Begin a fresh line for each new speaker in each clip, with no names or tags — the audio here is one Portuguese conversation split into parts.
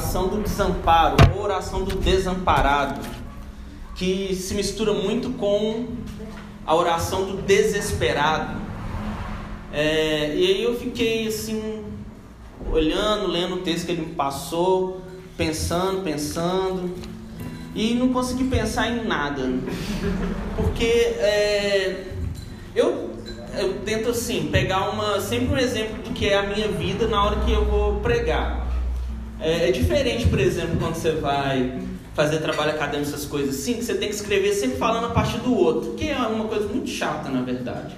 oração do desamparo, ou oração do desamparado, que se mistura muito com a oração do desesperado. É, e aí eu fiquei assim, olhando, lendo o texto que ele me passou, pensando, pensando, e não consegui pensar em nada. Porque é, eu, eu tento assim, pegar uma, sempre um exemplo do que é a minha vida na hora que eu vou pregar. É, é diferente, por exemplo, quando você vai fazer trabalho acadêmico, essas coisas assim, que você tem que escrever sempre falando a partir do outro, que é uma coisa muito chata, na verdade.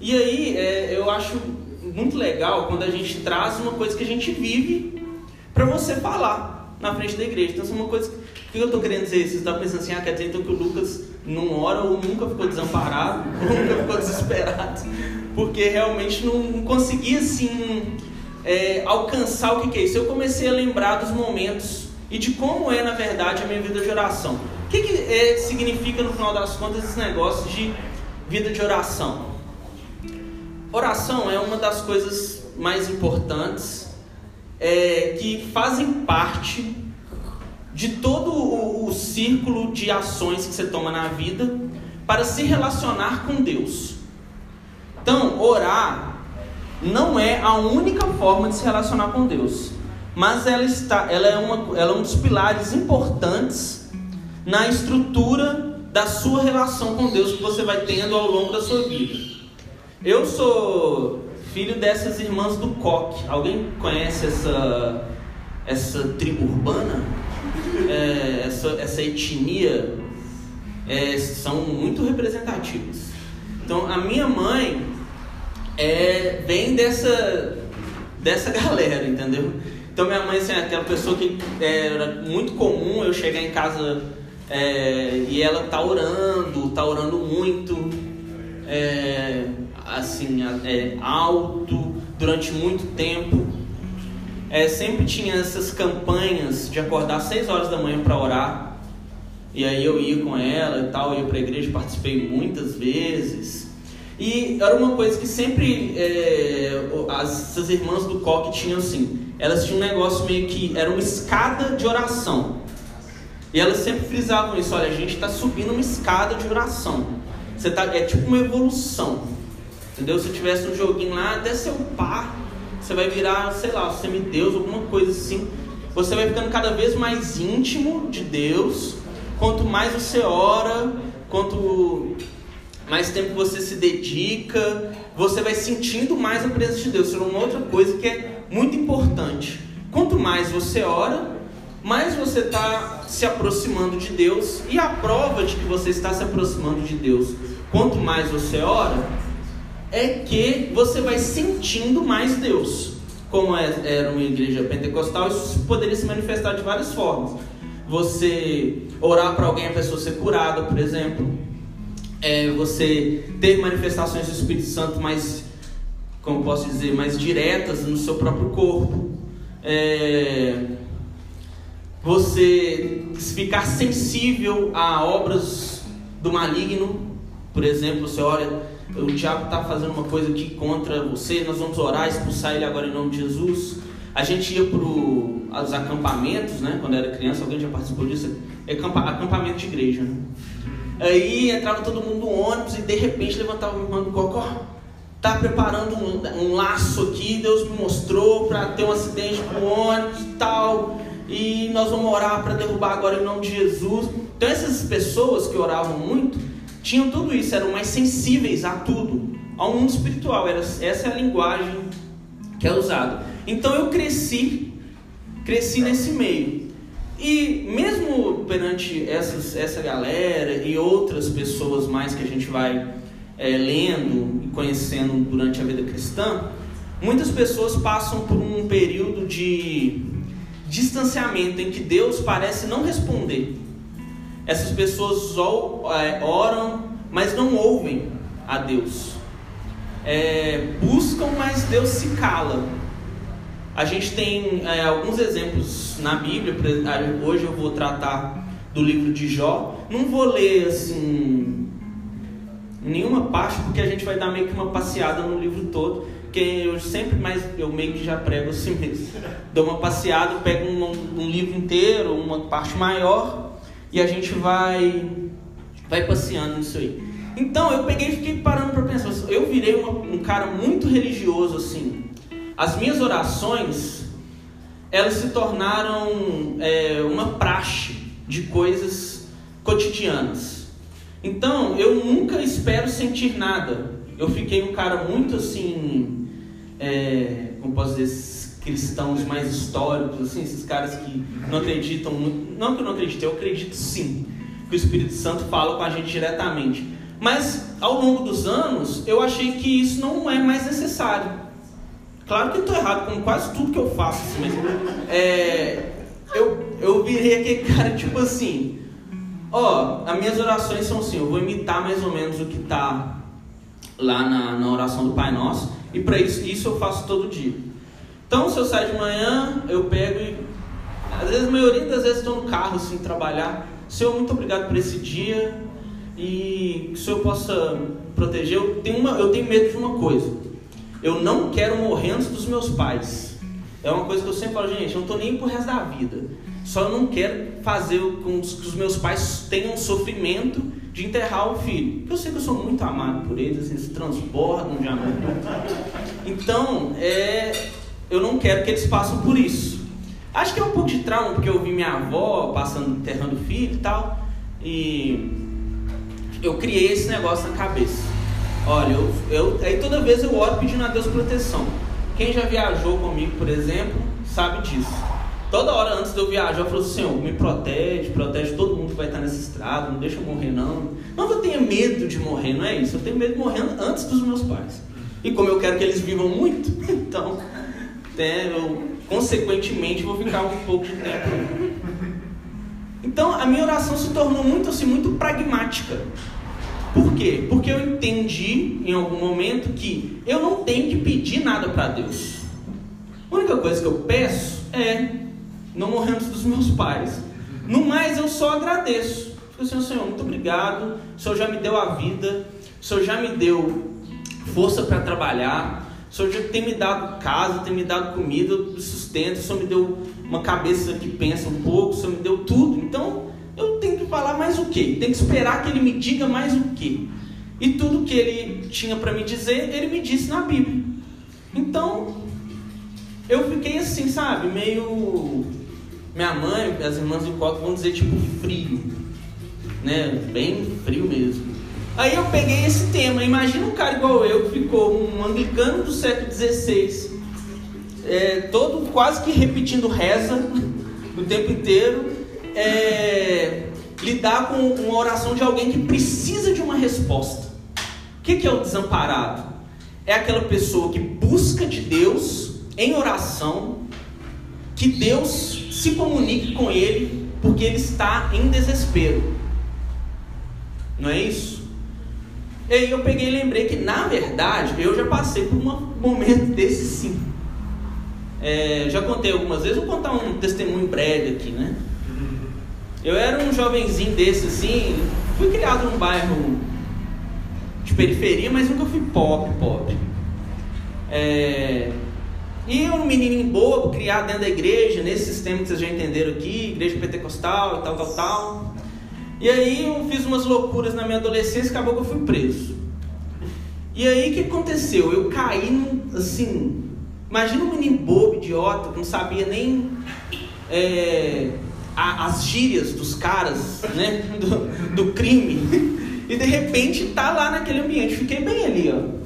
E aí, é, eu acho muito legal quando a gente traz uma coisa que a gente vive para você falar na frente da igreja. Então, isso é uma coisa. Que eu estou querendo dizer? Você está pensando assim, ah, quer dizer então que o Lucas não ora ou nunca ficou desamparado, ou nunca ficou desesperado, porque realmente não conseguia assim é, alcançar o que, que é isso. Eu comecei a lembrar dos momentos e de como é, na verdade, a minha vida de oração. O que, que é, significa, no final das contas, esse negócio de vida de oração? Oração é uma das coisas mais importantes é, que fazem parte de todo o, o círculo de ações que você toma na vida para se relacionar com Deus. Então, orar não é a única forma de se relacionar com Deus mas ela, está, ela, é uma, ela é um dos pilares importantes na estrutura da sua relação com Deus que você vai tendo ao longo da sua vida. Eu sou filho dessas irmãs do coque. Alguém conhece essa, essa tribo urbana? É, essa, essa etnia? É, são muito representativas. Então, a minha mãe é, vem dessa, dessa galera, entendeu? Então minha mãe assim, é aquela pessoa que é, era muito comum eu chegar em casa é, e ela tá orando, tá orando muito, é, assim, é, alto, durante muito tempo. É, sempre tinha essas campanhas de acordar às 6 horas da manhã para orar. E aí eu ia com ela e tal, ia para a igreja, participei muitas vezes. E era uma coisa que sempre é, as, essas irmãs do coque tinham assim elas tinham um negócio meio que era uma escada de oração. E elas sempre frisavam isso: olha, a gente está subindo uma escada de oração. Você tá, é tipo uma evolução. Entendeu? Se tivesse um joguinho lá, até seu par, você vai virar, sei lá, semideus, alguma coisa assim. Você vai ficando cada vez mais íntimo de Deus. Quanto mais você ora, quanto mais tempo você se dedica, você vai sentindo mais a presença de Deus. Isso é uma outra coisa que é muito importante. Quanto mais você ora, mais você está se aproximando de Deus. E a prova de que você está se aproximando de Deus, quanto mais você ora, é que você vai sentindo mais Deus. Como é, era uma igreja pentecostal, isso poderia se manifestar de várias formas. Você orar para alguém, a pessoa ser curada, por exemplo. É, você ter manifestações do Espírito Santo mais como posso dizer, mais diretas no seu próprio corpo. É, você ficar sensível a obras do maligno, por exemplo, você olha, o diabo está fazendo uma coisa aqui contra você, nós vamos orar, expulsar ele agora em nome de Jesus. A gente ia para os acampamentos, né? Quando era criança, alguém já participou disso? É acampamento de igreja, né? Aí entrava todo mundo no ônibus e de repente levantava o irmão do cocó está preparando um, um, laço aqui, Deus me mostrou para ter um acidente com o ônibus e tal, e nós vamos orar para derrubar agora em nome de Jesus. Então essas pessoas que oravam muito tinham tudo isso, eram mais sensíveis a tudo, ao mundo espiritual. Era, essa é a linguagem que é usada. Então eu cresci, cresci nesse meio. E mesmo perante essas, essa galera e outras pessoas mais que a gente vai é, lendo e conhecendo durante a vida cristã, muitas pessoas passam por um período de distanciamento em que Deus parece não responder. Essas pessoas é, oram, mas não ouvem a Deus. É, buscam, mas Deus se cala. A gente tem é, alguns exemplos na Bíblia. Hoje eu vou tratar do livro de Jó. Não vou ler assim nenhuma parte, porque a gente vai dar meio que uma passeada no livro todo. porque eu sempre mais, eu meio que já prego assim mesmo. Dou uma passeada, pego um, um livro inteiro, uma parte maior, e a gente vai, vai passeando nisso aí. Então eu peguei e fiquei parando para pensar. Eu virei uma, um cara muito religioso assim. As minhas orações, elas se tornaram é, uma praxe de coisas cotidianas. Então eu nunca espero sentir nada. Eu fiquei um cara muito assim, é, como posso dizer, cristãos mais históricos, assim, esses caras que não acreditam, não que eu não acredito, eu acredito sim que o Espírito Santo fala com a gente diretamente. Mas ao longo dos anos, eu achei que isso não é mais necessário. Claro que eu estou errado com quase tudo que eu faço, assim, mas é, eu, eu virei aquele cara tipo assim: ó, as minhas orações são assim, eu vou imitar mais ou menos o que está lá na, na oração do Pai Nosso, e para isso, isso eu faço todo dia. Então, se eu saio de manhã, eu pego e. Às vezes, a maioria das vezes, estou no carro, assim, trabalhar. Senhor, muito obrigado por esse dia e que o Senhor possa proteger. Eu tenho, uma, eu tenho medo de uma coisa. Eu não quero morrer antes dos meus pais. É uma coisa que eu sempre falo, gente, eu não estou nem pro resto da vida. Só não quero fazer com que os meus pais tenham sofrimento de enterrar o filho. Eu sei que eu sou muito amado por eles, assim, eles transbordam de amor. Então, é, eu não quero que eles passem por isso. Acho que é um pouco de trauma, porque eu vi minha avó passando, enterrando o filho e tal. E eu criei esse negócio na cabeça. Olha, eu, eu, aí toda vez eu oro pedindo a Deus proteção. Quem já viajou comigo, por exemplo, sabe disso. Toda hora antes de eu viajar, eu falo assim, Senhor, me protege, protege todo mundo que vai estar nessa estrada, não deixa eu morrer não. Não que eu tenha medo de morrer, não é isso. Eu tenho medo de morrer antes dos meus pais. E como eu quero que eles vivam muito, então, né, eu consequentemente vou ficar um pouco de tempo. Então a minha oração se tornou muito assim, muito pragmática. Por quê? Porque eu entendi em algum momento que eu não tenho que pedir nada para Deus. A única coisa que eu peço é não morrer antes dos meus pais. No mais, eu só agradeço. Fico assim, Senhor, muito obrigado. O Senhor já me deu a vida. O Senhor já me deu força para trabalhar. O Senhor já tem me dado casa, tem me dado comida, sustento. O Senhor me deu uma cabeça que pensa um pouco. O Senhor me deu tudo. Então, falar mais o quê? Tenho que esperar que Ele me diga mais o quê? E tudo que Ele tinha para me dizer, Ele me disse na Bíblia. Então, eu fiquei assim, sabe? Meio. Minha mãe, as irmãs de Coca vão dizer tipo frio. Né? Bem frio mesmo. Aí eu peguei esse tema. Imagina um cara igual eu que ficou um anglicano do século XVI, é, todo quase que repetindo reza o tempo inteiro, é, lidar com uma oração de alguém que precisa de uma resposta. O que, é o desamparado? É aquela pessoa que busca de Deus em oração, que Deus se comunique com ele, porque ele está em desespero. Não é isso? E aí eu peguei e lembrei que, na verdade, eu já passei por um momento desse sim. É, já contei algumas vezes, vou contar um testemunho breve aqui, né? Eu era um jovenzinho desse assim, fui criado num bairro de periferia, mas nunca fui pobre, pobre. É, e um menininho bobo, criado dentro da igreja, nesse sistema que vocês já entenderam aqui, igreja pentecostal e tal, tal, tal. E aí eu fiz umas loucuras na minha adolescência acabou que eu fui preso. E aí o que aconteceu? Eu caí num, assim, imagina um menino bobo, idiota, que não sabia nem é, a, as gírias dos caras, né, do, do crime. E de repente tá lá naquele ambiente. Fiquei bem ali, ó.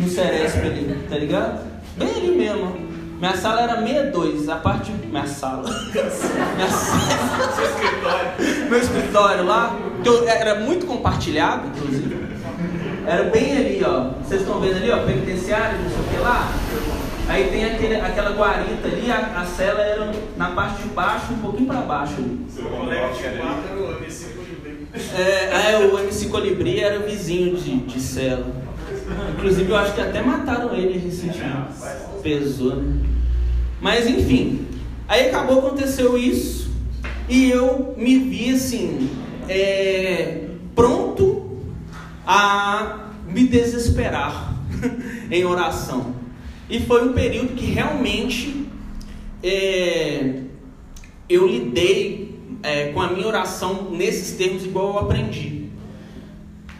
No Ceresp ali, tá ligado? Bem ali mesmo. Minha sala era 62, a parte. Minha sala. Minha sala. Seu escritório. Meu escritório lá, que eu, era muito compartilhado, inclusive. Era bem ali, ó. Vocês estão vendo ali, ó, penitenciário, não sei o que lá. Aí tem aquele, aquela guarita ali, a, a cela era na parte de baixo, um pouquinho para baixo ali. Seu colega de quarto era o MC Colibri. É, é, o MC Colibri era vizinho de, de cela. Inclusive eu acho que até mataram ele recentemente. Pesou, né? Mas enfim, aí acabou, aconteceu isso, e eu me vi assim, é, pronto a me desesperar. em oração. E foi um período que realmente é, eu lidei é, com a minha oração nesses termos igual eu aprendi.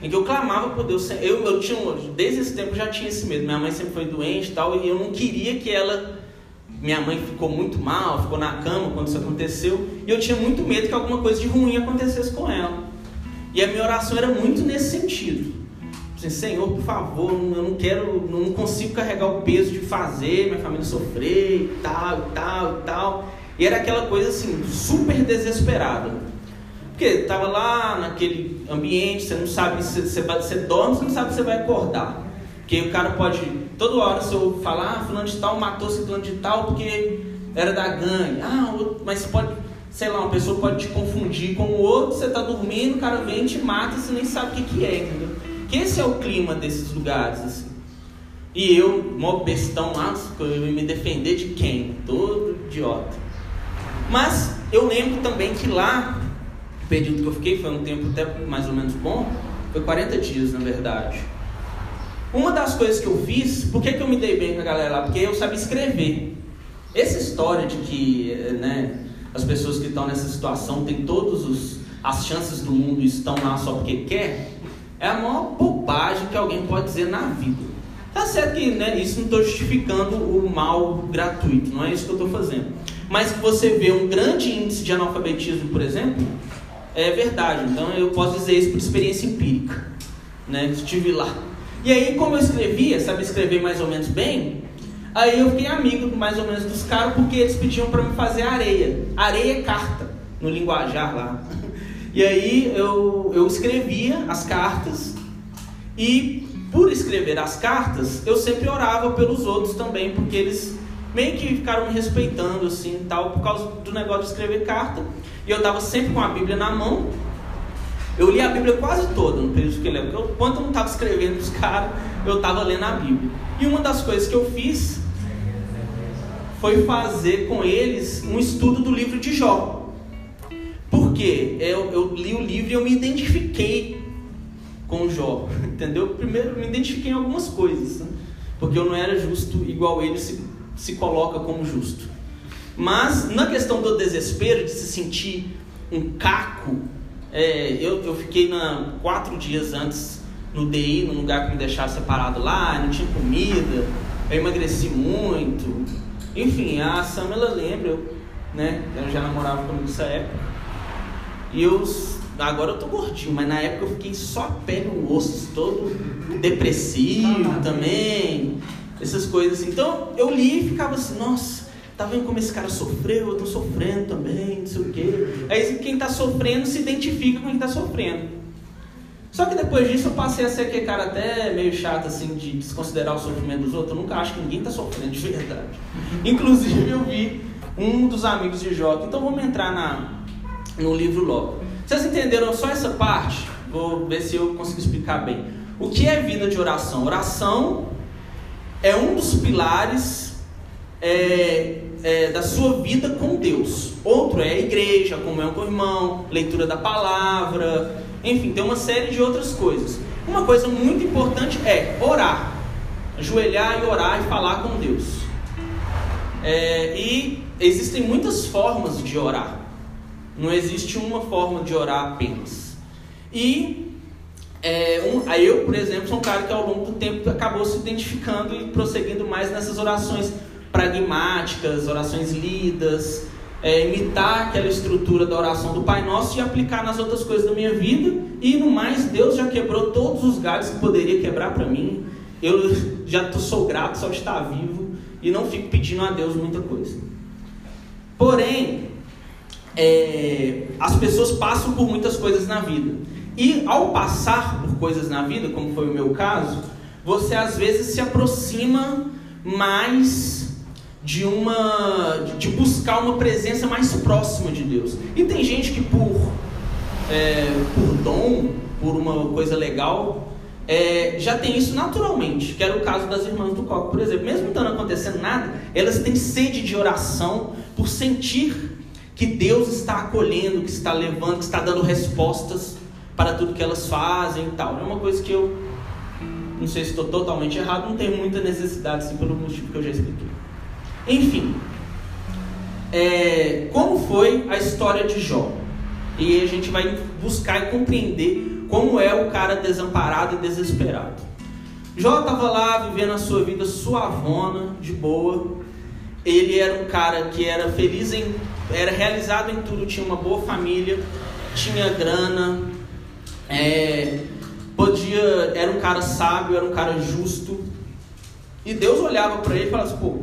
Em que eu clamava por Deus. Eu, eu tinha, desde esse tempo eu já tinha esse medo. Minha mãe sempre foi doente e tal, e eu não queria que ela. Minha mãe ficou muito mal, ficou na cama quando isso aconteceu, e eu tinha muito medo que alguma coisa de ruim acontecesse com ela. E a minha oração era muito nesse sentido. Assim, Senhor, por favor, eu não quero, não consigo carregar o peso de fazer minha família sofrer e tal, e tal, e tal. E era aquela coisa assim, super desesperada. Porque estava lá naquele ambiente, você não sabe se você, vai, você dorme, você não sabe se você vai acordar. Porque o cara pode, toda hora, se eu falar, ah, fulano de tal matou fulano de tal porque era da gangue. Ah, mas você pode, sei lá, uma pessoa pode te confundir com o outro, você está dormindo, o cara vem e te mata você nem sabe o que, que é, entendeu? Que esse é o clima desses lugares, assim. E eu, mó bestão lá, eu ia me defender de quem? Todo idiota. Mas eu lembro também que lá, o período que eu fiquei, foi um tempo até mais ou menos bom, foi 40 dias na verdade. Uma das coisas que eu fiz, por que, que eu me dei bem com a galera lá? Porque eu sabia escrever. Essa história de que né, as pessoas que estão nessa situação têm todas as chances do mundo e estão lá só porque quer, é a maior bobagem que alguém pode dizer na vida. Tá certo que né, isso não estou justificando o mal gratuito, não é isso que eu estou fazendo. Mas que você vê um grande índice de analfabetismo, por exemplo, é verdade. Então eu posso dizer isso por experiência empírica. Né? Estive lá. E aí, como eu escrevia, sabe escrever mais ou menos bem, aí eu fiquei amigo mais ou menos dos caras porque eles pediam para me fazer areia. Areia é carta, no linguajar lá. E aí eu, eu escrevia as cartas e por escrever as cartas eu sempre orava pelos outros também, porque eles meio que ficaram me respeitando assim tal, por causa do negócio de escrever carta. E eu estava sempre com a Bíblia na mão. Eu li a Bíblia quase toda no período que eu lembro. Enquanto eu não estava escrevendo os caras, eu estava lendo a Bíblia. E uma das coisas que eu fiz foi fazer com eles um estudo do livro de Jó. Porque eu, eu li o livro e eu me identifiquei com Jó, entendeu? Primeiro, me identifiquei em algumas coisas, né? porque eu não era justo igual ele se, se coloca como justo. Mas na questão do desespero, de se sentir um caco, é, eu, eu fiquei na, quatro dias antes no DI, num lugar que me deixava separado lá, não tinha comida, eu emagreci muito. Enfim, a Samela lembra, eu, né? Eu já namorava comigo nessa época. E eu, agora eu tô gordinho, mas na época eu fiquei só pele no osso, todo depressivo também, essas coisas assim. Então eu li e ficava assim, nossa, tá vendo como esse cara sofreu? Eu tô sofrendo também, não sei o quê. Aí quem tá sofrendo se identifica com quem tá sofrendo. Só que depois disso eu passei a ser aquele cara até meio chato assim de desconsiderar o sofrimento dos outros. Eu nunca acho que ninguém tá sofrendo de verdade. Inclusive eu vi um dos amigos de Jó, então vamos entrar na, no livro logo. Vocês entenderam só essa parte? Vou ver se eu consigo explicar bem. O que é vida de oração? Oração é um dos pilares é, é, da sua vida com Deus. Outro é a igreja, comunhão com o irmão, leitura da palavra, enfim, tem uma série de outras coisas. Uma coisa muito importante é orar, ajoelhar e orar e falar com Deus. É, e existem muitas formas de orar. Não existe uma forma de orar apenas. E é, um, aí eu, por exemplo, sou um cara que ao longo do tempo acabou se identificando e prosseguindo mais nessas orações pragmáticas, orações lidas, é, imitar aquela estrutura da oração do Pai Nosso e aplicar nas outras coisas da minha vida. E no mais, Deus já quebrou todos os galhos que poderia quebrar para mim. Eu já sou grato só de estar vivo e não fico pedindo a Deus muita coisa. Porém, é, as pessoas passam por muitas coisas na vida. E ao passar por coisas na vida, como foi o meu caso, você às vezes se aproxima mais de uma de buscar uma presença mais próxima de Deus. E tem gente que por é, por dom, por uma coisa legal, é, já tem isso naturalmente, que era o caso das irmãs do Coco, por exemplo. Mesmo não estando acontecendo nada, elas têm sede de oração por sentir que Deus está acolhendo, que está levando, que está dando respostas para tudo que elas fazem e tal. É uma coisa que eu não sei se estou totalmente errado, não tem muita necessidade, assim, pelo motivo que eu já expliquei. Enfim, é, como foi a história de Jó? E a gente vai buscar e compreender como é o cara desamparado e desesperado. Jó estava lá vivendo a sua vida suavona, de boa. Ele era um cara que era feliz em, era realizado em tudo, tinha uma boa família, tinha grana, é, podia, era um cara sábio, era um cara justo. E Deus olhava para ele e falava assim, pô,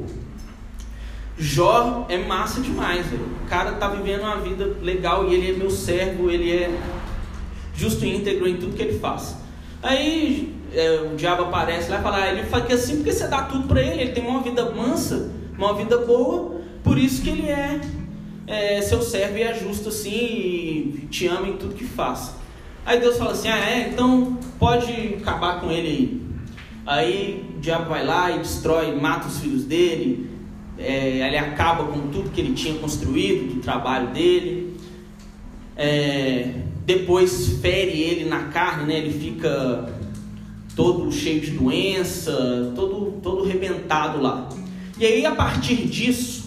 Jó é massa demais, velho. o cara tá vivendo uma vida legal e ele é meu servo, ele é justo e íntegro em tudo que ele faz. Aí é, o diabo aparece lá e fala, ah, ele fala que assim porque você dá tudo para ele, ele tem uma vida mansa, uma vida boa, por isso que ele é, é seu servo e é justo assim e te ama em tudo que faz. Aí Deus fala assim: Ah, é? Então pode acabar com ele aí. Aí o diabo vai lá e destrói, mata os filhos dele. É, ele acaba com tudo que ele tinha construído, do trabalho dele. É, depois fere ele na carne, né? Ele fica todo cheio de doença, todo, todo rebentado lá. E aí, a partir disso,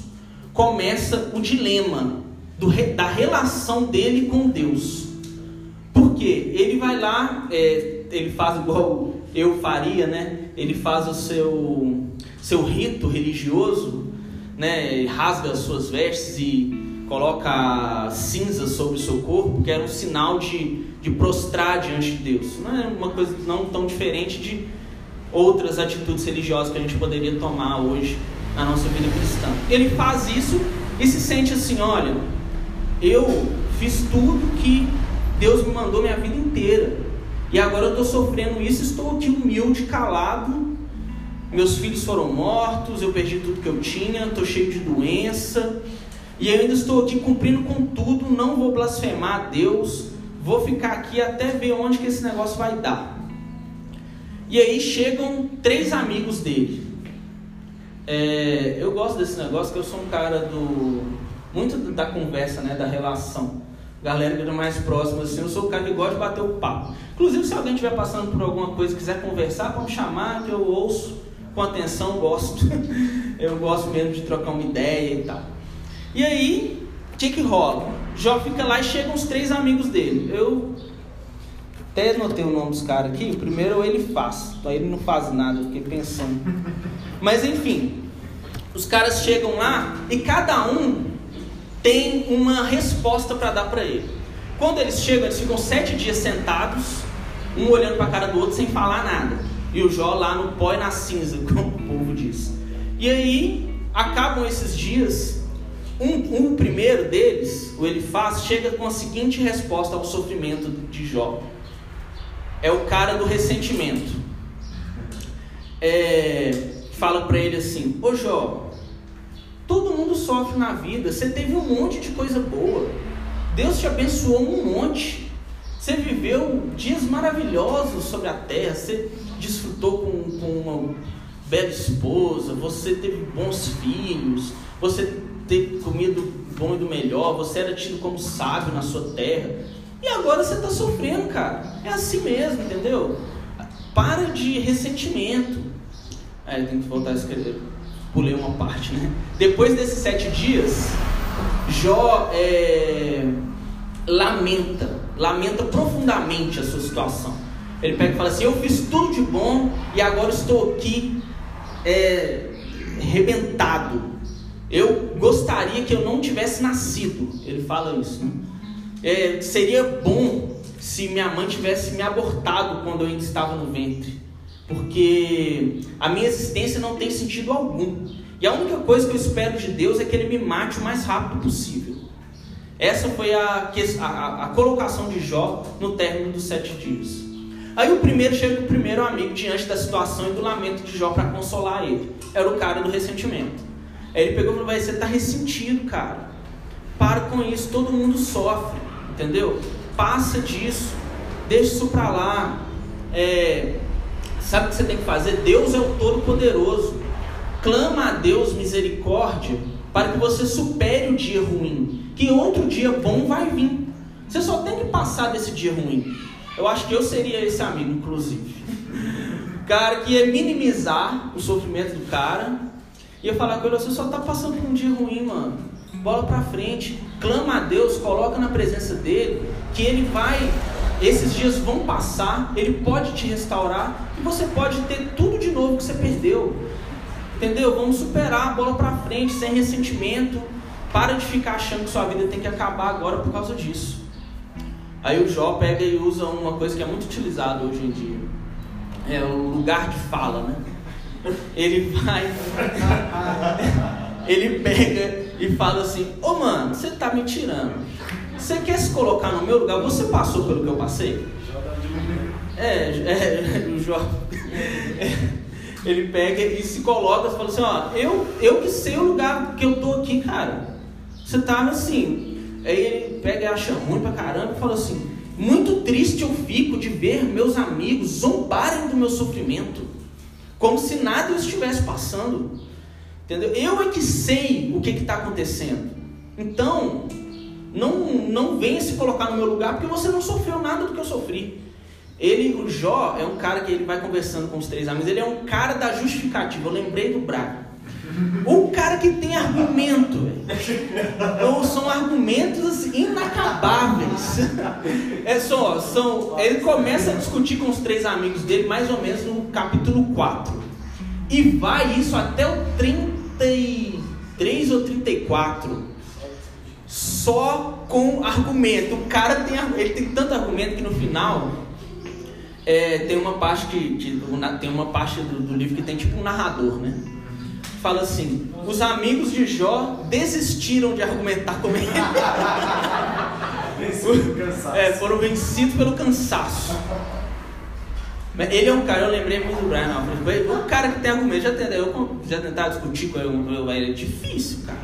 começa o dilema do, da relação dele com Deus. Porque ele vai lá, é, ele faz igual eu faria, né? Ele faz o seu, seu rito religioso, né? Rasga as suas vestes e coloca cinza sobre o seu corpo, que era um sinal de, de prostrar diante de Deus. Não é uma coisa não tão diferente de outras atitudes religiosas que a gente poderia tomar hoje na nossa vida cristã. Ele faz isso e se sente assim: olha, eu fiz tudo que Deus me mandou minha vida inteira. E agora eu estou sofrendo isso, estou aqui humilde, calado. Meus filhos foram mortos, eu perdi tudo que eu tinha, estou cheio de doença. E eu ainda estou aqui cumprindo com tudo, não vou blasfemar a Deus. Vou ficar aqui até ver onde que esse negócio vai dar. E aí chegam três amigos dele. É, eu gosto desse negócio que eu sou um cara do muito da conversa, né, da relação galera que é mais próxima, assim, eu sou o cara que gosta de bater o papo. Inclusive, se alguém estiver passando por alguma coisa quiser conversar, pode chamar, que eu ouço com atenção, gosto. eu gosto mesmo de trocar uma ideia e tal. E aí, o que que rola? Jó fica lá e chegam os três amigos dele. Eu até anotei o nome dos caras aqui. O primeiro ele faz, então ele não faz nada, eu fiquei pensando. Mas enfim, os caras chegam lá e cada um tem uma resposta para dar para ele. Quando eles chegam, eles ficam sete dias sentados, um olhando para a cara do outro sem falar nada. E o Jó lá no pó e na cinza, como o povo diz. E aí, acabam esses dias, um, um primeiro deles, o Elifaz, chega com a seguinte resposta ao sofrimento de Jó. É o cara do ressentimento. É, fala para ele assim: Ô Jó, Todo mundo sofre na vida. Você teve um monte de coisa boa. Deus te abençoou um monte. Você viveu dias maravilhosos sobre a terra. Você desfrutou com, com uma bela esposa. Você teve bons filhos. Você teve comido bom e do melhor. Você era tido como sábio na sua terra. E agora você está sofrendo, cara. É assim mesmo, entendeu? Para de ressentimento. Aí tem que voltar a escrever pulei uma parte, né? Depois desses sete dias, Jó é, lamenta, lamenta profundamente a sua situação. Ele pega e fala assim: Eu fiz tudo de bom e agora estou aqui é, rebentado. Eu gostaria que eu não tivesse nascido. Ele fala isso. Né? É, seria bom se minha mãe tivesse me abortado quando eu ainda estava no ventre porque a minha existência não tem sentido algum. E a única coisa que eu espero de Deus é que Ele me mate o mais rápido possível. Essa foi a, a, a colocação de Jó no término dos sete dias. Aí o primeiro chega o primeiro amigo diante da situação e do lamento de Jó para consolar ele. Era o cara do ressentimento. Aí ele pegou e falou: Você está ressentido, cara. Para com isso, todo mundo sofre, entendeu? Passa disso, deixa isso para lá. É, Sabe o que você tem que fazer? Deus é o Todo-Poderoso. Clama a Deus misericórdia para que você supere o dia ruim, que outro dia bom vai vir. Você só tem que passar desse dia ruim. Eu acho que eu seria esse amigo, inclusive. cara que ia minimizar o sofrimento do cara. Ia falar com ele, você só tá passando por um dia ruim, mano. Bola pra frente, clama a Deus, coloca na presença dele, que ele vai, esses dias vão passar, ele pode te restaurar e você pode ter tudo de novo que você perdeu. Entendeu? Vamos superar bola pra frente, sem ressentimento. Para de ficar achando que sua vida tem que acabar agora por causa disso. Aí o Jó pega e usa uma coisa que é muito utilizada hoje em dia. É o lugar de fala, né? Ele vai. ele pega e fala assim: Ô oh, mano, você tá me tirando. Você quer se colocar no meu lugar? Você passou pelo que eu passei? É, é o Jó. Ele pega e se coloca e fala assim: Ó, eu, eu que sei o lugar que eu tô aqui, cara. Você tava assim. Aí ele pega e acha ruim pra caramba e fala assim: Muito triste eu fico de ver meus amigos zombarem do meu sofrimento, como se nada estivesse passando. Entendeu? Eu é que sei o que está acontecendo. Então, não, não venha se colocar no meu lugar porque você não sofreu nada do que eu sofri. Ele, o Jó, é um cara que ele vai conversando com os três amigos, ele é um cara da justificativa. Eu lembrei do Braga. O cara que tem argumento, ou são argumentos assim, inacabáveis. É só, são, ele começa a discutir com os três amigos dele mais ou menos no capítulo 4. E vai isso até o 33 ou 34. Só com argumento. O cara tem, ele tem tanto argumento que no final é, tem uma parte que, que, tem uma parte do, do livro que tem tipo um narrador, né? Fala assim: os amigos de Jó desistiram de argumentar com ele. é, foram vencidos pelo cansaço. Ele é um cara, eu lembrei muito do Brian Alfred. Um cara que tem argumento. Já, tentei, eu já tentava discutir com ele, é difícil, cara.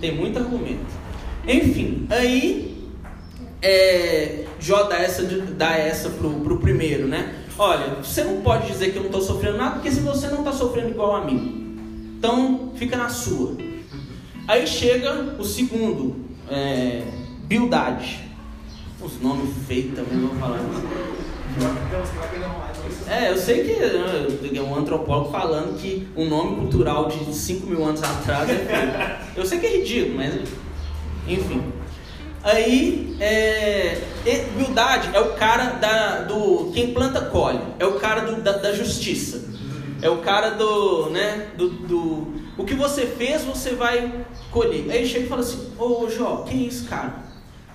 Tem muito argumento. Enfim, aí é, Jó dá essa, dá essa pro, pro primeiro, né? Olha, você não pode dizer que eu não estou sofrendo nada, porque se você não está sofrendo igual a mim, então fica na sua. Aí chega o segundo, é, Bildade. Os nomes feios também, vou falar. É, eu sei que é um antropólogo falando que um nome cultural de 5 mil anos atrás é feio. Eu sei que é ridículo, mas enfim. Aí, é, humildade é o cara da, do. Quem planta, colhe. É o cara do, da, da, justiça. É o cara do. Né, do, do. O que você fez, você vai colher. Aí chega e fala assim: Ô Jó, que isso, cara?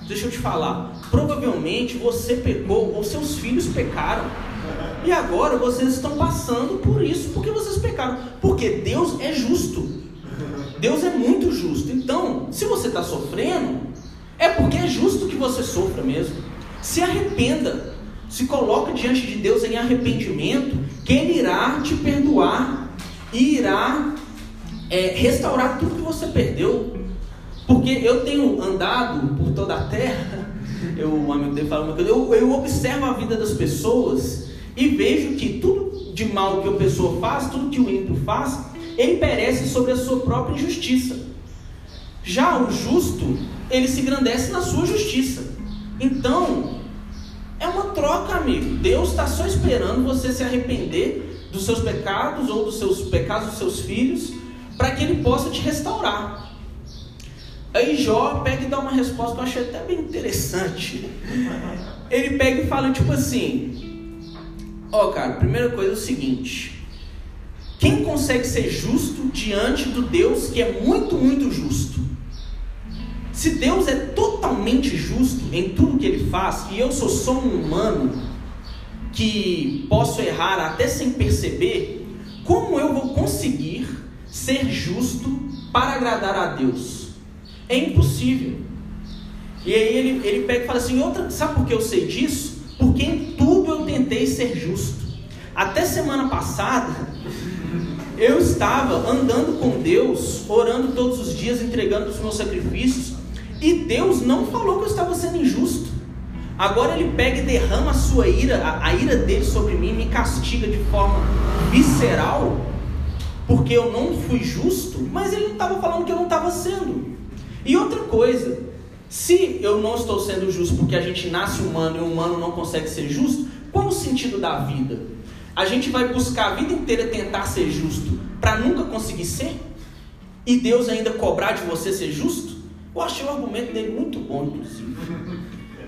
Deixa eu te falar. Provavelmente você pecou ou seus filhos pecaram. E agora vocês estão passando por isso porque vocês pecaram. Porque Deus é justo. Deus é muito justo. Então, se você está sofrendo, é porque é justo que você sofra mesmo. Se arrependa. Se coloque diante de Deus em arrependimento, que Ele irá te perdoar e irá é, restaurar tudo que você perdeu. Porque eu tenho andado por toda a terra, eu, um amigo dele fala eu, eu observo a vida das pessoas e vejo que tudo de mal que a pessoa faz, tudo que o ímpio faz, ele perece sobre a sua própria injustiça. Já o justo, ele se engrandece na sua justiça. Então, é uma troca, amigo. Deus está só esperando você se arrepender dos seus pecados ou dos seus pecados dos seus filhos, para que ele possa te restaurar. Aí Jó pega e dá uma resposta que eu achei até bem interessante. Ele pega e fala tipo assim: Ó, oh, cara, primeira coisa é o seguinte. Quem consegue ser justo diante do Deus que é muito, muito justo? Se Deus é totalmente justo em tudo que ele faz, e eu sou só um humano que posso errar até sem perceber, como eu vou conseguir ser justo para agradar a Deus? É impossível. E aí ele, ele pega e fala assim: outra, sabe por que eu sei disso? Porque em tudo eu tentei ser justo. Até semana passada, eu estava andando com Deus, orando todos os dias, entregando os meus sacrifícios, e Deus não falou que eu estava sendo injusto. Agora ele pega e derrama a sua ira, a, a ira dele sobre mim, me castiga de forma visceral, porque eu não fui justo, mas ele não estava falando que eu não estava sendo. E outra coisa, se eu não estou sendo justo porque a gente nasce humano e o humano não consegue ser justo, qual o sentido da vida? a gente vai buscar a vida inteira tentar ser justo para nunca conseguir ser? E Deus ainda cobrar de você ser justo? Eu achei o argumento dele muito bom, inclusive.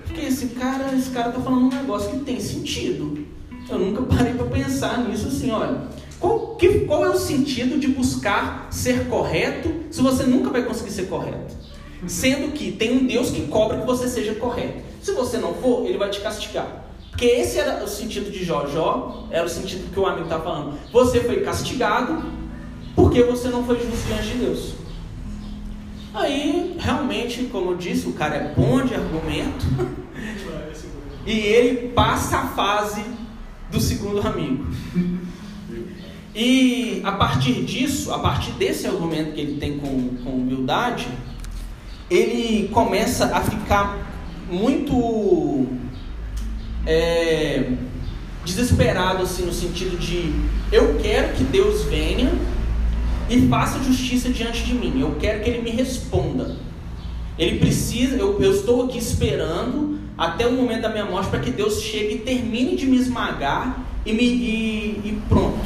Porque esse cara, esse cara tá falando um negócio que tem sentido. Eu nunca parei para pensar nisso assim, olha. Qual, que, qual é o sentido de buscar ser correto se você nunca vai conseguir ser correto? Sendo que tem um Deus que cobra que você seja correto. Se você não for, ele vai te castigar. Porque esse era o sentido de Jó. Jó era o sentido que o amigo está falando. Você foi castigado porque você não foi justo diante de Deus. Aí, realmente, como eu disse, o cara é bom de argumento. e ele passa a fase do segundo amigo. E a partir disso, a partir desse argumento que ele tem com, com humildade, ele começa a ficar muito é, desesperado, assim, no sentido de eu quero que Deus venha e faça justiça diante de mim, eu quero que Ele me responda. Ele precisa, eu, eu estou aqui esperando até o momento da minha morte para que Deus chegue e termine de me esmagar e, me, e, e pronto.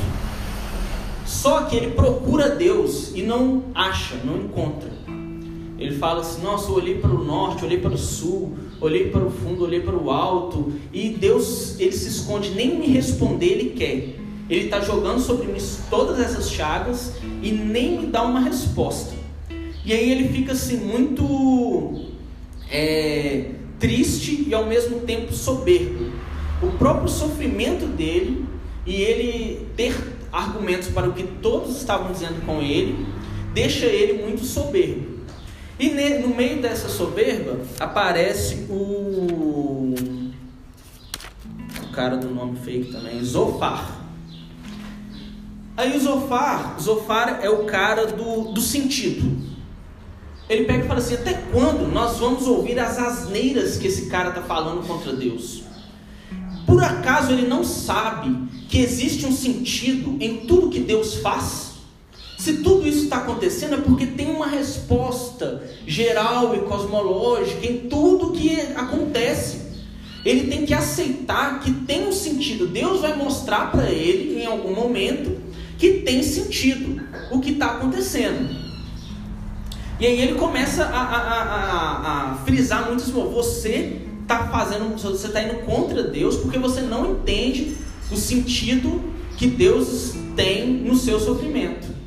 Só que ele procura Deus e não acha, não encontra. Ele fala assim: Nossa, eu olhei para o norte, olhei para o sul, olhei para o fundo, olhei para o alto, e Deus, ele se esconde, nem me responder ele quer. Ele está jogando sobre mim todas essas chagas e nem me dá uma resposta. E aí ele fica assim, muito é, triste e ao mesmo tempo soberbo. O próprio sofrimento dele e ele ter argumentos para o que todos estavam dizendo com ele deixa ele muito soberbo. E no meio dessa soberba aparece o. O cara do nome fake também, Zofar. Aí o Zofar, Zofar é o cara do, do sentido. Ele pega e fala assim: até quando nós vamos ouvir as asneiras que esse cara está falando contra Deus? Por acaso ele não sabe que existe um sentido em tudo que Deus faz? Se tudo isso está acontecendo é porque tem uma resposta geral e cosmológica em tudo que acontece. Ele tem que aceitar que tem um sentido. Deus vai mostrar para ele em algum momento que tem sentido o que está acontecendo. E aí ele começa a, a, a, a frisar muito isso. Você está fazendo, você está indo contra Deus porque você não entende o sentido que Deus tem no seu sofrimento.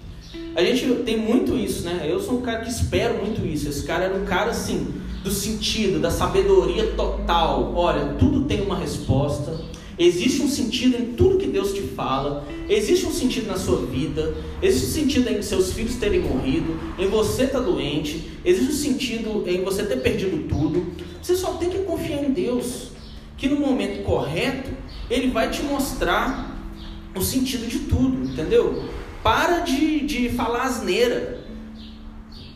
A gente tem muito isso, né? Eu sou um cara que espero muito isso. Esse cara era um cara assim, do sentido, da sabedoria total. Olha, tudo tem uma resposta. Existe um sentido em tudo que Deus te fala. Existe um sentido na sua vida. Existe um sentido em seus filhos terem morrido. Em você estar tá doente. Existe um sentido em você ter perdido tudo. Você só tem que confiar em Deus. Que no momento correto, Ele vai te mostrar o sentido de tudo. Entendeu? Para de, de falar asneira.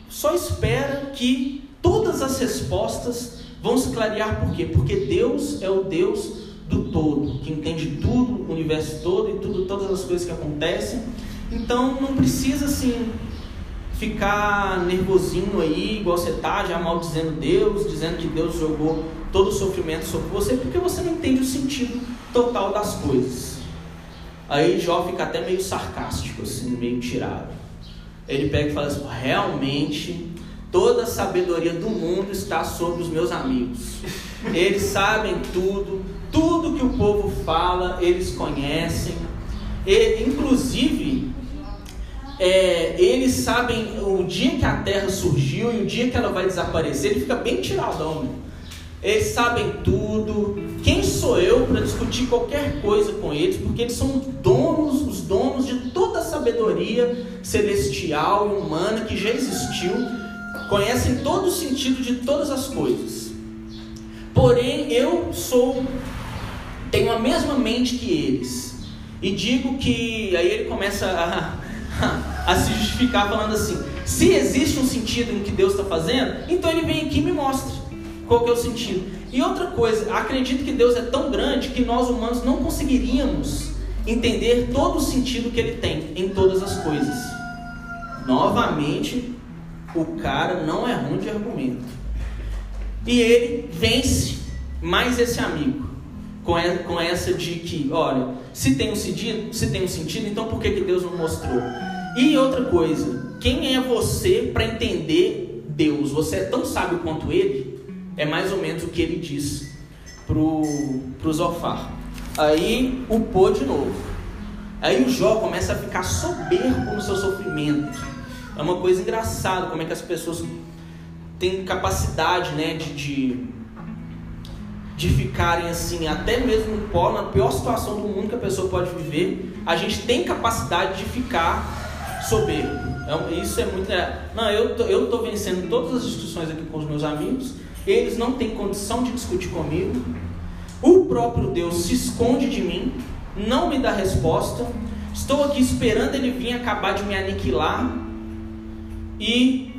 Só espera que todas as respostas vão se clarear. Por quê? Porque Deus é o Deus do todo, que entende tudo, o universo todo e tudo, todas as coisas que acontecem. Então não precisa assim ficar nervosinho aí, igual você tá, já maldizendo Deus, dizendo que Deus jogou todo o sofrimento sobre você, porque você não entende o sentido total das coisas. Aí Jó fica até meio sarcástico, assim, meio tirado. Ele pega e fala assim: realmente, toda a sabedoria do mundo está sobre os meus amigos. Eles sabem tudo, tudo que o povo fala, eles conhecem. E, inclusive, é, eles sabem o dia que a terra surgiu e o dia que ela vai desaparecer. Ele fica bem tiradão. Né? Eles sabem tudo. Quem sou eu para discutir qualquer coisa com eles? Porque eles são donos, os donos de toda a sabedoria celestial e humana que já existiu. Conhecem todo o sentido de todas as coisas. Porém, eu sou tenho a mesma mente que eles. E digo que aí ele começa a, a se justificar falando assim: se existe um sentido no que Deus está fazendo, então ele vem aqui e me mostra. Qual que é o sentido? E outra coisa, acredito que Deus é tão grande que nós humanos não conseguiríamos entender todo o sentido que ele tem em todas as coisas. Novamente, o cara não é ruim de argumento. E ele vence mais esse amigo com essa de que, olha, Se tem um sentido, se tem um sentido, então por que, que Deus não mostrou? E outra coisa, quem é você para entender Deus? Você é tão sábio quanto ele? É mais ou menos o que ele diz para o Zofar. Aí o pô de novo. Aí o Jó começa a ficar soberbo no seu sofrimento. É uma coisa engraçada como é que as pessoas têm capacidade né, de, de, de ficarem assim, até mesmo no pó, na pior situação do mundo que a pessoa pode viver, a gente tem capacidade de ficar soberbo. É, isso é muito. É, não, eu tô, eu tô vencendo todas as discussões aqui com os meus amigos, eles não têm condição de discutir comigo. O próprio Deus se esconde de mim, não me dá resposta. Estou aqui esperando ele vir acabar de me aniquilar. E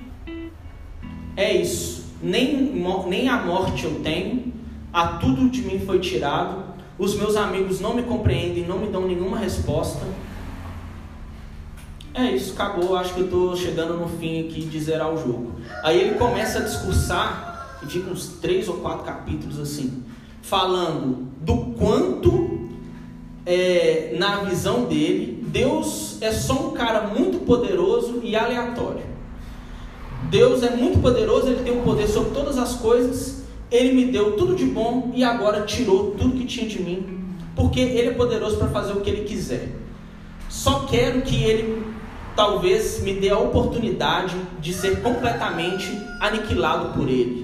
é isso. Nem, nem a morte eu tenho, a tudo de mim foi tirado. Os meus amigos não me compreendem, não me dão nenhuma resposta. É isso, acabou. Acho que eu estou chegando no fim aqui de zerar o jogo. Aí ele começa a discursar, e fica uns três ou quatro capítulos assim falando do quanto, é, na visão dele, Deus é só um cara muito poderoso e aleatório. Deus é muito poderoso, ele tem o poder sobre todas as coisas, ele me deu tudo de bom e agora tirou tudo que tinha de mim, porque ele é poderoso para fazer o que ele quiser. Só quero que ele talvez me dê a oportunidade de ser completamente aniquilado por ele.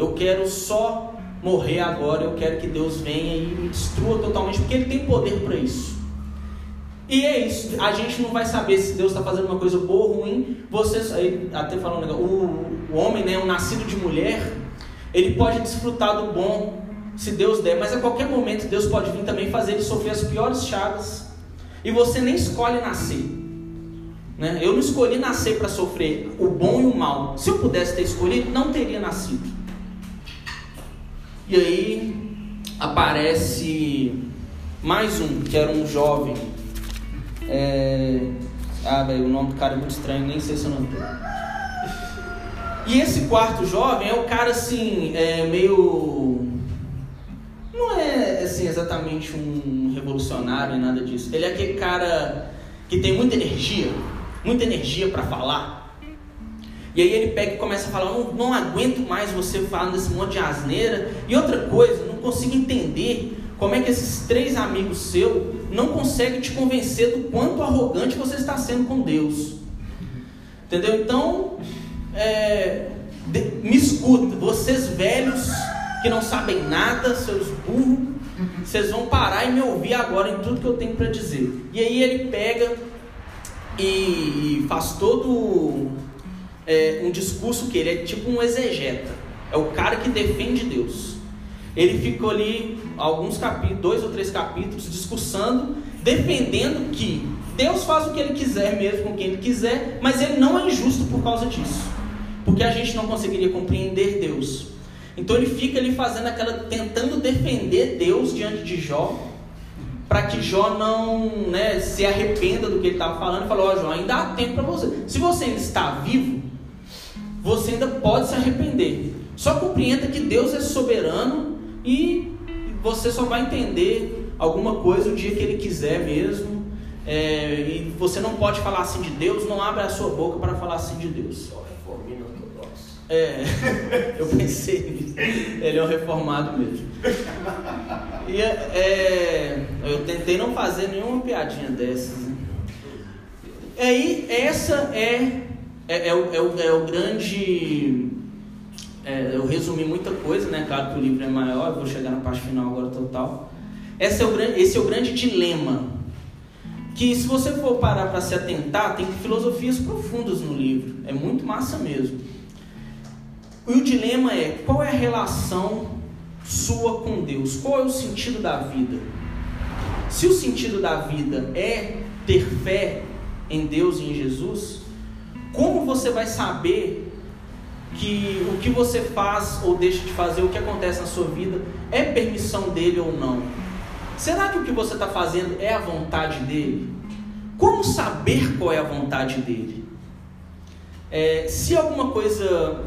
Eu quero só morrer agora, eu quero que Deus venha e me destrua totalmente, porque Ele tem poder para isso. E é isso, a gente não vai saber se Deus está fazendo uma coisa boa ou ruim. Vocês, aí, até falando, o, o homem, né, o nascido de mulher, ele pode desfrutar do bom se Deus der, mas a qualquer momento Deus pode vir também fazer ele sofrer as piores chagas. E você nem escolhe nascer. Né? Eu não escolhi nascer para sofrer o bom e o mal. Se eu pudesse ter escolhido, não teria nascido. E aí aparece mais um, que era um jovem. É... Ah, velho, o nome do cara é muito estranho, nem sei se eu não tenho. E esse quarto jovem é o cara assim, é meio. Não é assim exatamente um revolucionário nem nada disso. Ele é aquele cara que tem muita energia, muita energia para falar. E aí ele pega e começa a falar: não, não aguento mais você falando desse monte de asneira. E outra coisa, não consigo entender como é que esses três amigos seus não conseguem te convencer do quanto arrogante você está sendo com Deus. Entendeu? Então, é, de, me escuta, vocês velhos que não sabem nada, seus burros, vocês vão parar e me ouvir agora em tudo que eu tenho para dizer. E aí ele pega e faz todo é, um discurso que ele é tipo um exegeta. É o cara que defende Deus. Ele ficou ali alguns capítulos, dois ou três capítulos, discursando, defendendo que Deus faz o que ele quiser mesmo com quem ele quiser, mas ele não é injusto por causa disso. Porque a gente não conseguiria compreender Deus. Então ele fica ali fazendo aquela tentando defender Deus diante de Jó, para que Jó não né, se arrependa do que ele estava falando e falou, ó oh, Jó, ainda há tempo para você. Se você ainda está vivo, você ainda pode se arrepender. Só compreenda que Deus é soberano e você só vai entender alguma coisa o dia que Ele quiser mesmo. É, e você não pode falar assim de Deus, não abre a sua boca para falar assim de Deus. É, eu pensei. Ele é um reformado mesmo. E é, eu tentei não fazer nenhuma piadinha dessas. Né? Aí, essa é é, é, o, é, o, é o grande. É, eu resumi muita coisa, né? Claro que o livro é maior, vou chegar na parte final agora total. Esse é o, esse é o grande dilema. Que se você for parar para se atentar, tem filosofias profundas no livro. É muito massa mesmo. E o dilema é: qual é a relação sua com Deus? Qual é o sentido da vida? Se o sentido da vida é ter fé em Deus e em Jesus, como você vai saber que o que você faz ou deixa de fazer, o que acontece na sua vida, é permissão dele ou não? Será que o que você está fazendo é a vontade dele? Como saber qual é a vontade dele? É, se alguma coisa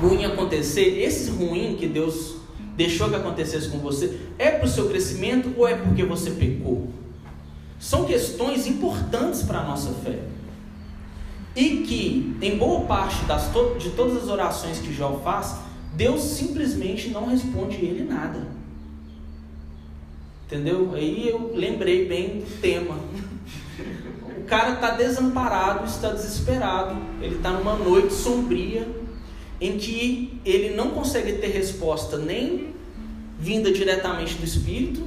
ruim acontecer, esse ruim que Deus deixou que acontecesse com você, é para o seu crescimento ou é porque você pecou? são questões importantes para a nossa fé. E que, em boa parte das to de todas as orações que Jó faz, Deus simplesmente não responde ele nada. Entendeu? Aí eu lembrei bem do tema. O cara está desamparado, está desesperado, ele está numa noite sombria em que ele não consegue ter resposta nem vinda diretamente do Espírito,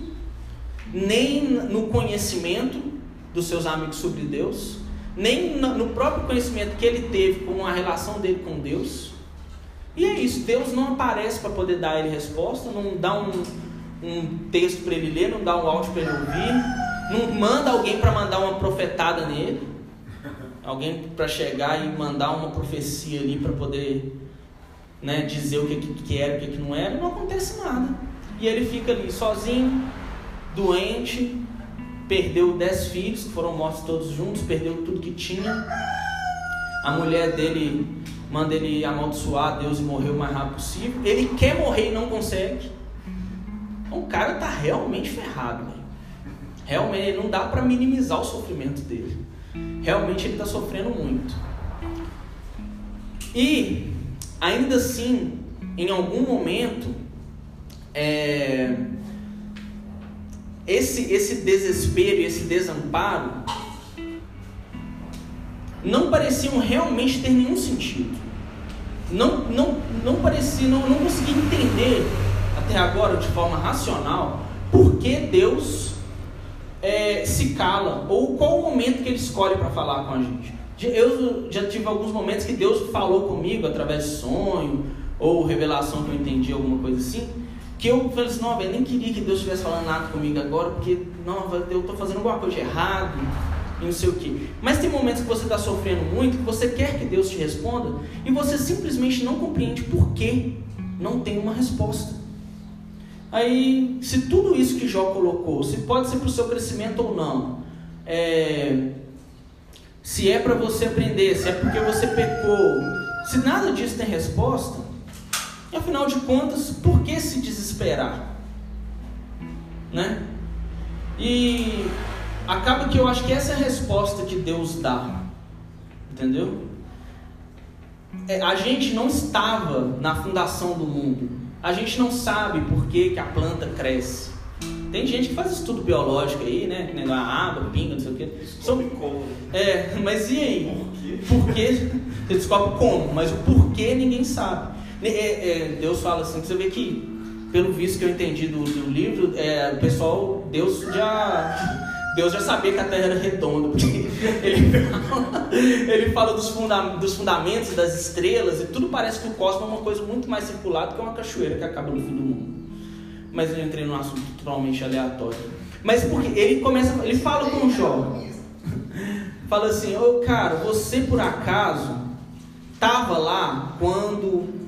nem no conhecimento dos seus amigos sobre Deus, nem no próprio conhecimento que ele teve com a relação dele com Deus. E é isso, Deus não aparece para poder dar ele resposta, não dá um, um texto para ele ler, não dá um áudio para ele ouvir, não manda alguém para mandar uma profetada nele. Alguém para chegar e mandar uma profecia ali para poder né, dizer o que, que era e o que, não era. Não acontece nada. E ele fica ali sozinho, doente, perdeu dez filhos que foram mortos todos juntos, perdeu tudo que tinha. A mulher dele manda ele amaldiçoar Deus e morrer o mais rápido possível. Ele quer morrer e não consegue. Então, o cara está realmente ferrado. Né? Realmente não dá para minimizar o sofrimento dele. Realmente ele está sofrendo muito. E ainda assim, em algum momento, é, esse, esse desespero, esse desamparo, não pareciam realmente ter nenhum sentido. Não, não, não parecia, não, não consegui entender até agora de forma racional por que Deus é, se cala, ou qual o momento que ele escolhe para falar com a gente. Eu já tive alguns momentos que Deus falou comigo através de sonho, ou revelação que eu entendi, alguma coisa assim, que eu falei assim, não, velho, nem queria que Deus estivesse falando nada comigo agora, porque, não, eu estou fazendo alguma coisa de errado, e não sei o que. Mas tem momentos que você está sofrendo muito, que você quer que Deus te responda, e você simplesmente não compreende por que não tem uma resposta. Aí, se tudo isso que Jó colocou, se pode ser para o seu crescimento ou não, é, se é para você aprender, se é porque você pecou, se nada disso tem resposta, afinal de contas, por que se desesperar? Né? E acaba que eu acho que essa é a resposta que Deus dá, entendeu? É, a gente não estava na fundação do mundo. A gente não sabe por que, que a planta cresce. Tem gente que faz estudo biológico aí, né? Que a água, pinga, não sei o quê.
Sobre como.
É, mas e aí? Por quê? Você descobre como, mas o porquê ninguém sabe. É, é, Deus fala assim, você vê que, pelo visto que eu entendi do, do livro, é, o pessoal, Deus já Deus já sabia que a Terra era redonda, porque ele fala, ele fala dos, funda, dos, fundamentos, das estrelas, e tudo parece que o cosmos é uma coisa muito mais circular do que uma cachoeira que acaba no fim do mundo. Mas eu entrei num assunto totalmente aleatório. Mas porque ele começa, ele fala com o Jó, fala assim, ô oh, cara, você por acaso estava lá quando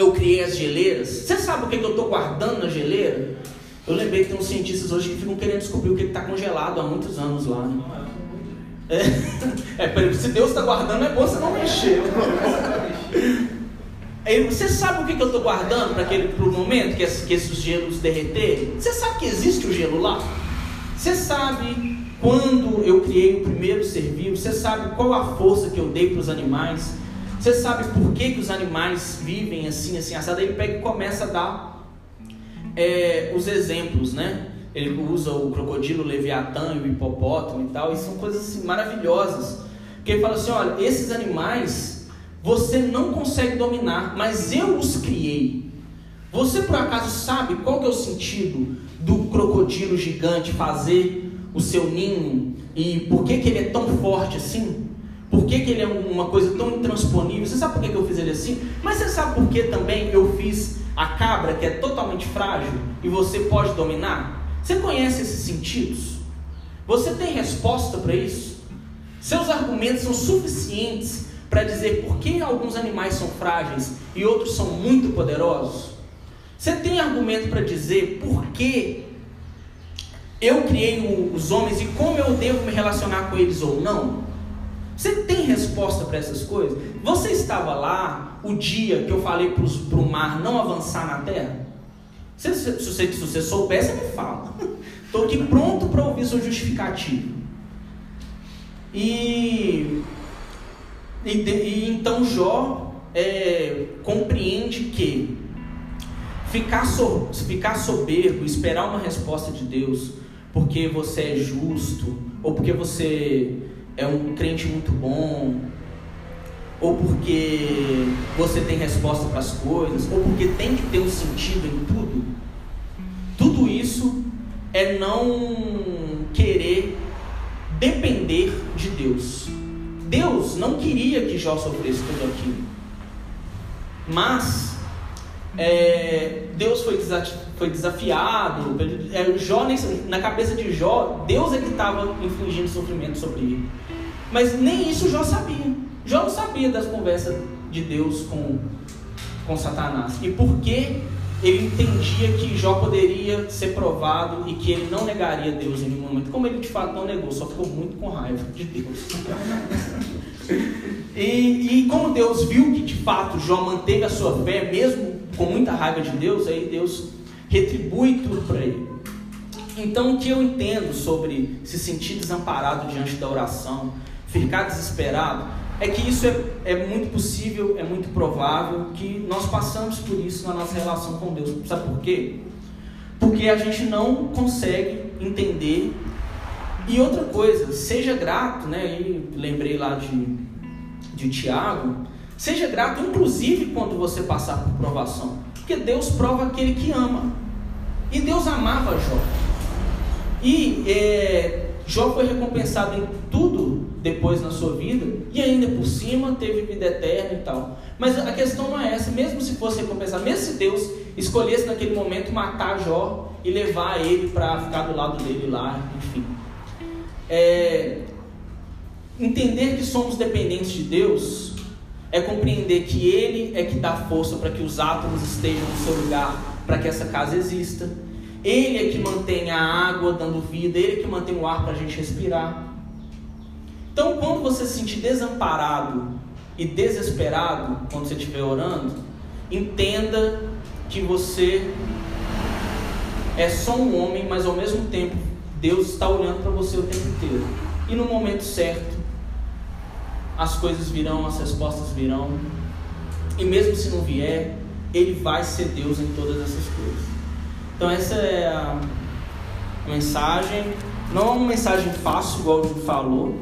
eu criei as geleiras? Você sabe o que eu estou guardando na geleira? Eu lembrei que tem uns cientistas hoje que ficam querendo descobrir o que está congelado há muitos anos lá. Né? É, é, se Deus está guardando, é bom você não mexer. É, você sabe o que, que eu estou guardando para o momento que, que esses gelos derreterem? Você sabe que existe o gelo lá? Você sabe quando eu criei o primeiro ser vivo? Você sabe qual a força que eu dei para os animais? Você sabe por que, que os animais vivem assim, assim, assado? Aí ele pega e começa a dar é, os exemplos, né? Ele usa o crocodilo, o leviatã e o hipopótamo e tal, e são coisas assim, maravilhosas. Porque ele fala assim: olha, esses animais você não consegue dominar, mas eu os criei. Você por acaso sabe qual que é o sentido do crocodilo gigante fazer o seu ninho e por que, que ele é tão forte assim? Por que, que ele é uma coisa tão intransponível? Você sabe por que, que eu fiz ele assim? Mas você sabe por que também eu fiz a cabra que é totalmente frágil e você pode dominar? Você conhece esses sentidos? Você tem resposta para isso? Seus argumentos são suficientes para dizer por que alguns animais são frágeis e outros são muito poderosos? Você tem argumento para dizer por que eu criei os homens e como eu devo me relacionar com eles ou não? Você tem resposta para essas coisas? Você estava lá o dia que eu falei para o mar não avançar na terra? Se, se, se, se você soubesse, me fala. Estou aqui pronto para ouvir sua justificativa. E, e, e então Jó é, compreende que ficar, so, ficar soberbo, esperar uma resposta de Deus, porque você é justo, ou porque você é um crente muito bom, ou porque você tem resposta para as coisas, ou porque tem que ter um sentido em tudo, tudo isso é não querer depender de Deus. Deus não queria que Jó sofresse tudo aquilo, mas é, Deus foi, foi desafiado. É, Jó, na cabeça de Jó, Deus é que estava infligindo sofrimento sobre ele. Mas nem isso Jó sabia. Jó não sabia das conversas de Deus com, com Satanás. E por que ele entendia que Jó poderia ser provado e que ele não negaria Deus em nenhum momento. Como ele de fato não negou, só ficou muito com raiva de Deus. e, e como Deus viu que de fato Jó manteve a sua fé, mesmo com muita raiva de Deus, aí Deus retribui tudo para ele. Então, o que eu entendo sobre se sentir desamparado diante da oração, ficar desesperado, é que isso é, é muito possível, é muito provável que nós passamos por isso na nossa relação com Deus. Sabe por quê? Porque a gente não consegue entender. E outra coisa, seja grato, né? E lembrei lá de, de Tiago, seja grato, inclusive quando você passar por provação. Porque Deus prova aquele que ama. E Deus amava Jó. E é, Jó foi recompensado em tudo depois na sua vida e ainda por cima teve vida eterna e tal. Mas a questão não é essa, mesmo se fosse recompensar, mesmo se Deus escolhesse naquele momento matar Jó e levar ele para ficar do lado dele lá, enfim. É, entender que somos dependentes de Deus é compreender que Ele é que dá força para que os átomos estejam no seu lugar, para que essa casa exista. Ele é que mantém a água dando vida, Ele é que mantém o ar para a gente respirar. Então, quando você se sentir desamparado e desesperado, quando você estiver orando, entenda que você é só um homem, mas ao mesmo tempo Deus está olhando para você o tempo inteiro. E no momento certo, as coisas virão, as respostas virão. E mesmo se não vier, Ele vai ser Deus em todas essas coisas. Então, essa é a mensagem. Não é uma mensagem fácil, igual o Ju falou,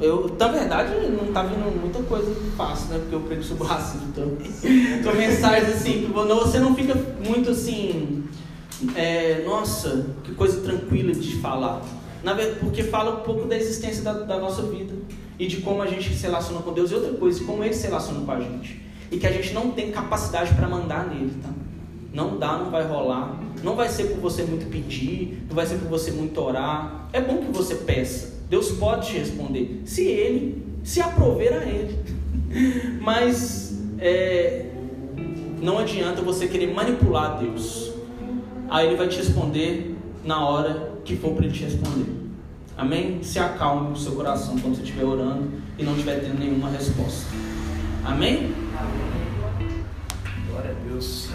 eu, na verdade, não tá vindo muita coisa fácil, né? Porque eu prego sobre racismo também. Então, mensagens assim, que você não fica muito assim, é, nossa, que coisa tranquila de falar. Na verdade, porque fala um pouco da existência da, da, nossa vida e de como a gente se relaciona com Deus e outra coisa, como Ele se relaciona com a gente. E que a gente não tem capacidade para mandar nele, tá? Não dá, não vai rolar. Não vai ser por você muito pedir, não vai ser por você muito orar. É bom que você peça. Deus pode te responder, se ele se aprover a ele. Mas é, não adianta você querer manipular Deus. Aí ele vai te responder na hora que for para ele te responder. Amém? Se acalme o seu coração quando você estiver orando e não estiver tendo nenhuma resposta. Amém?
Glória a Deus.